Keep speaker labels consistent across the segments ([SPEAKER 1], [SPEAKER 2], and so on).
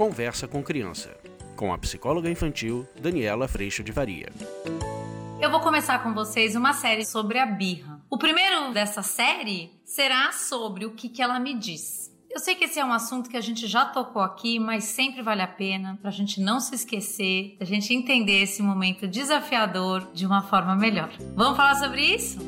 [SPEAKER 1] Conversa com Criança, com a psicóloga infantil Daniela Freixo de Varia.
[SPEAKER 2] Eu vou começar com vocês uma série sobre a birra. O primeiro dessa série será sobre o que, que ela me diz. Eu sei que esse é um assunto que a gente já tocou aqui, mas sempre vale a pena para a gente não se esquecer, a gente entender esse momento desafiador de uma forma melhor. Vamos falar sobre isso?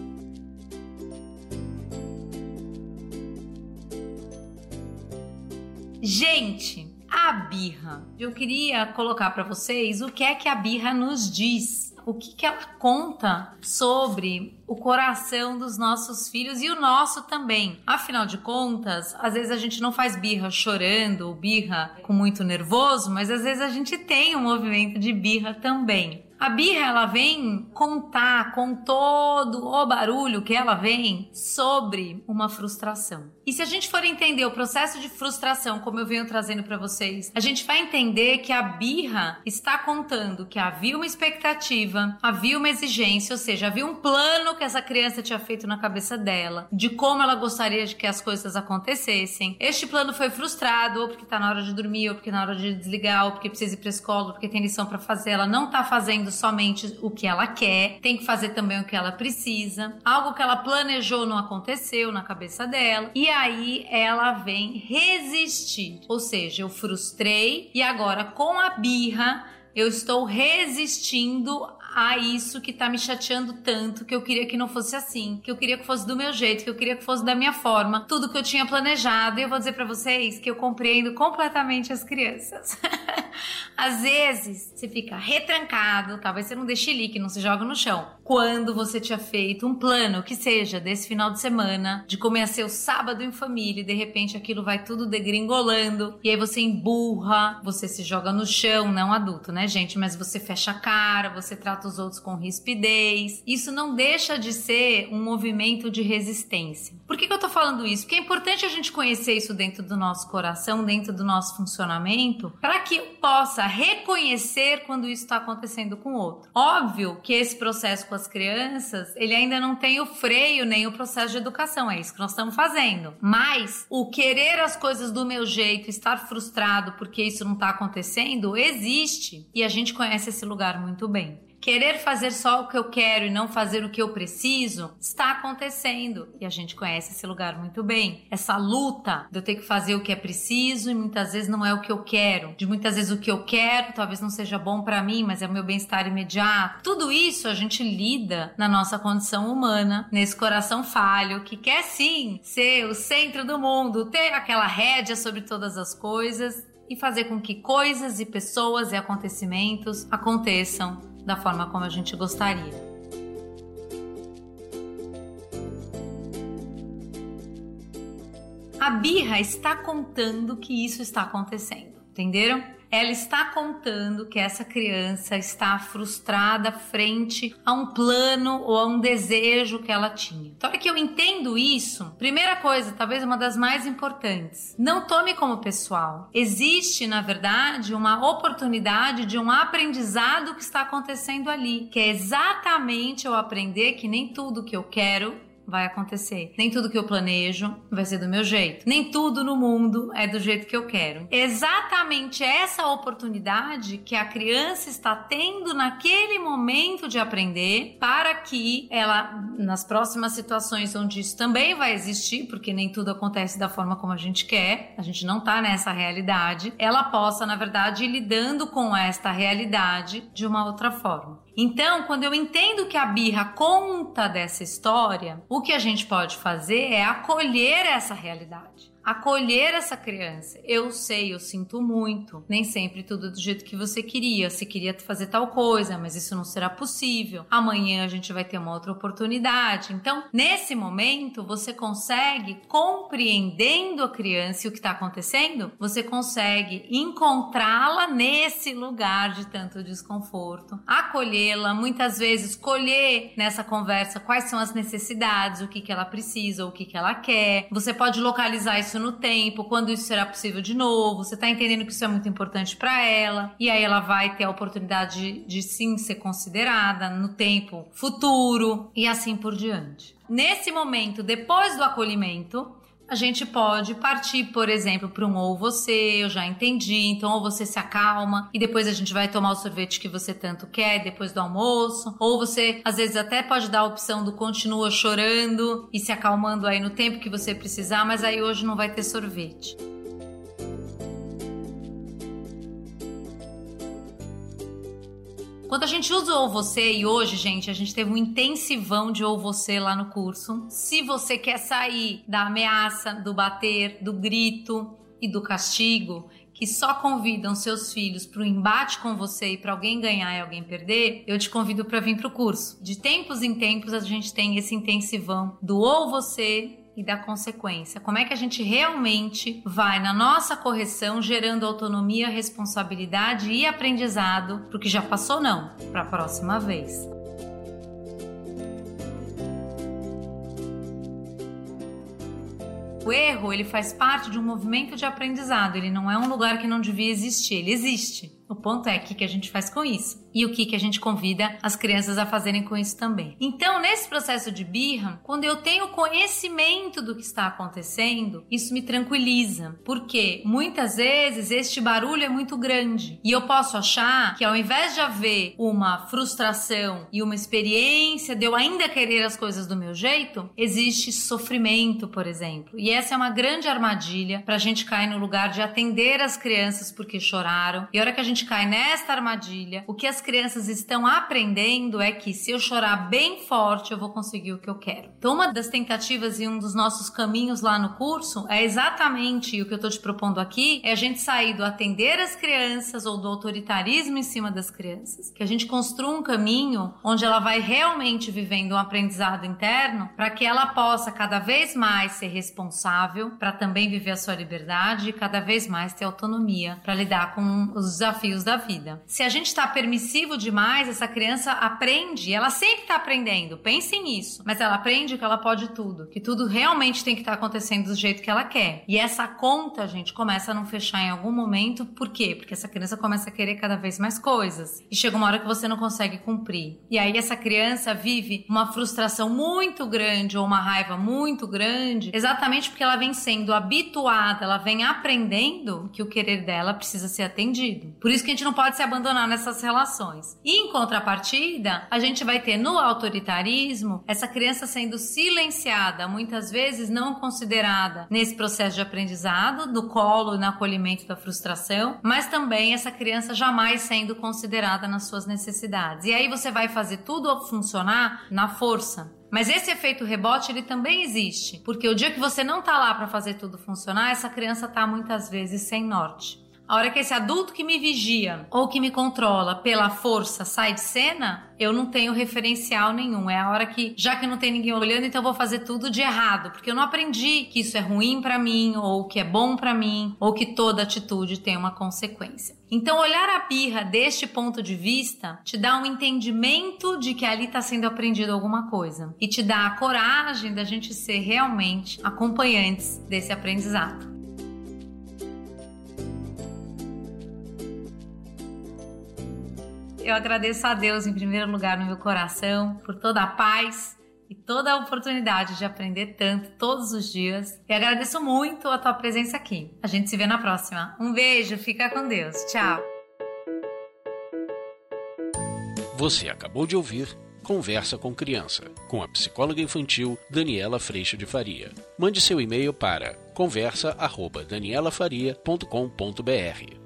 [SPEAKER 2] Gente, a birra. Eu queria colocar para vocês o que é que a birra nos diz. O que, que ela conta sobre o coração dos nossos filhos e o nosso também. Afinal de contas, às vezes a gente não faz birra chorando ou birra com muito nervoso, mas às vezes a gente tem um movimento de birra também. A birra ela vem contar com todo o barulho que ela vem sobre uma frustração. E se a gente for entender o processo de frustração, como eu venho trazendo para vocês, a gente vai entender que a birra está contando que havia uma expectativa, havia uma exigência, ou seja, havia um plano que essa criança tinha feito na cabeça dela, de como ela gostaria de que as coisas acontecessem. Este plano foi frustrado, ou porque tá na hora de dormir, ou porque na hora de desligar, ou porque precisa ir pra escola, ou porque tem lição para fazer, ela não tá fazendo somente o que ela quer, tem que fazer também o que ela precisa. Algo que ela planejou não aconteceu na cabeça dela. E aí ela vem resistir. Ou seja, eu frustrei e agora com a birra eu estou resistindo a isso que tá me chateando tanto, que eu queria que não fosse assim, que eu queria que fosse do meu jeito, que eu queria que fosse da minha forma, tudo que eu tinha planejado. E eu vou dizer para vocês que eu compreendo completamente as crianças. Às vezes você fica retrancado, talvez você não dê chilique, não se joga no chão. Quando você tinha feito um plano que seja desse final de semana, de comer seu sábado em família, e de repente aquilo vai tudo degringolando, e aí você emburra, você se joga no chão, não adulto, né, gente? Mas você fecha a cara, você trata os outros com rispidez. Isso não deixa de ser um movimento de resistência. Por que, que eu tô falando isso? Porque é importante a gente conhecer isso dentro do nosso coração, dentro do nosso funcionamento, para que possa reconhecer quando isso está acontecendo com o outro. Óbvio que esse processo com as crianças, ele ainda não tem o freio nem o processo de educação, é isso que nós estamos fazendo. Mas o querer as coisas do meu jeito, estar frustrado porque isso não está acontecendo, existe. E a gente conhece esse lugar muito bem. Querer fazer só o que eu quero e não fazer o que eu preciso está acontecendo e a gente conhece esse lugar muito bem. Essa luta de eu ter que fazer o que é preciso e muitas vezes não é o que eu quero. De muitas vezes o que eu quero talvez não seja bom para mim, mas é o meu bem-estar imediato. Tudo isso a gente lida na nossa condição humana, nesse coração falho que quer sim ser o centro do mundo, ter aquela rédea sobre todas as coisas e fazer com que coisas e pessoas e acontecimentos aconteçam da forma como a gente gostaria. A birra está contando que isso está acontecendo, entenderam? Ela está contando que essa criança está frustrada frente a um plano ou a um desejo que ela tinha. Então, que eu entendo isso, primeira coisa, talvez uma das mais importantes, não tome como pessoal. Existe, na verdade, uma oportunidade de um aprendizado que está acontecendo ali, que é exatamente eu aprender que nem tudo que eu quero vai acontecer. Nem tudo que eu planejo vai ser do meu jeito. Nem tudo no mundo é do jeito que eu quero. Exatamente essa oportunidade que a criança está tendo naquele momento de aprender para que ela, nas próximas situações onde isso também vai existir, porque nem tudo acontece da forma como a gente quer, a gente não tá nessa realidade, ela possa, na verdade, ir lidando com esta realidade de uma outra forma. Então, quando eu entendo que a birra conta dessa história, o que a gente pode fazer é acolher essa realidade acolher essa criança. Eu sei, eu sinto muito. Nem sempre tudo do jeito que você queria. Você queria fazer tal coisa, mas isso não será possível. Amanhã a gente vai ter uma outra oportunidade. Então, nesse momento, você consegue, compreendendo a criança e o que está acontecendo, você consegue encontrá-la nesse lugar de tanto desconforto, acolhê-la, muitas vezes colher nessa conversa quais são as necessidades, o que, que ela precisa, o que, que ela quer. Você pode localizar isso isso no tempo, quando isso será possível de novo, você tá entendendo que isso é muito importante para ela, e aí ela vai ter a oportunidade de, de sim ser considerada no tempo futuro e assim por diante. Nesse momento, depois do acolhimento, a gente pode partir, por exemplo, para um ou você, eu já entendi, então ou você se acalma e depois a gente vai tomar o sorvete que você tanto quer depois do almoço, ou você às vezes até pode dar a opção do continua chorando e se acalmando aí no tempo que você precisar, mas aí hoje não vai ter sorvete. Quando a gente usa o você, e hoje, gente, a gente teve um intensivão de ou você lá no curso. Se você quer sair da ameaça, do bater, do grito e do castigo, que só convidam seus filhos para o embate com você e para alguém ganhar e alguém perder, eu te convido para vir para o curso. De tempos em tempos a gente tem esse intensivão do ou você e da consequência. Como é que a gente realmente vai na nossa correção gerando autonomia, responsabilidade e aprendizado para o que já passou, não, para a próxima vez. O erro, ele faz parte de um movimento de aprendizado, ele não é um lugar que não devia existir, ele existe. O ponto é o que a gente faz com isso e o que, que a gente convida as crianças a fazerem com isso também. Então, nesse processo de birra, quando eu tenho conhecimento do que está acontecendo, isso me tranquiliza, porque muitas vezes este barulho é muito grande e eu posso achar que ao invés de haver uma frustração e uma experiência de eu ainda querer as coisas do meu jeito, existe sofrimento, por exemplo. E essa é uma grande armadilha para a gente cair no lugar de atender as crianças porque choraram. E a hora que a gente cai nesta armadilha, o que as crianças estão aprendendo é que se eu chorar bem forte, eu vou conseguir o que eu quero. Então, uma das tentativas e um dos nossos caminhos lá no curso é exatamente o que eu estou te propondo aqui: é a gente sair do atender as crianças ou do autoritarismo em cima das crianças. Que a gente construa um caminho onde ela vai realmente vivendo um aprendizado interno para que ela possa cada vez mais ser responsável, para também viver a sua liberdade e cada vez mais ter autonomia para lidar com os desafios da vida. Se a gente está permitindo demais, essa criança aprende, ela sempre está aprendendo, pensem nisso, mas ela aprende que ela pode tudo, que tudo realmente tem que estar tá acontecendo do jeito que ela quer. E essa conta, gente, começa a não fechar em algum momento, por quê? Porque essa criança começa a querer cada vez mais coisas e chega uma hora que você não consegue cumprir. E aí essa criança vive uma frustração muito grande ou uma raiva muito grande, exatamente porque ela vem sendo habituada, ela vem aprendendo que o querer dela precisa ser atendido. Por isso que a gente não pode se abandonar nessas relações ações. E em contrapartida, a gente vai ter no autoritarismo essa criança sendo silenciada, muitas vezes não considerada nesse processo de aprendizado, no colo e no acolhimento da frustração, mas também essa criança jamais sendo considerada nas suas necessidades. E aí você vai fazer tudo funcionar na força, mas esse efeito rebote ele também existe, porque o dia que você não tá lá para fazer tudo funcionar, essa criança tá muitas vezes sem norte. A hora que esse adulto que me vigia ou que me controla pela força sai de cena, eu não tenho referencial nenhum. É a hora que, já que não tem ninguém olhando, então eu vou fazer tudo de errado, porque eu não aprendi que isso é ruim para mim, ou que é bom para mim, ou que toda atitude tem uma consequência. Então, olhar a birra deste ponto de vista te dá um entendimento de que ali está sendo aprendido alguma coisa e te dá a coragem da gente ser realmente acompanhantes desse aprendizado. Eu agradeço a Deus em primeiro lugar no meu coração por toda a paz e toda a oportunidade de aprender tanto todos os dias. E agradeço muito a tua presença aqui. A gente se vê na próxima. Um beijo, fica com Deus. Tchau.
[SPEAKER 1] Você acabou de ouvir Conversa com Criança, com a psicóloga infantil Daniela Freixo de Faria. Mande seu e-mail para conversa@danielafaria.com.br.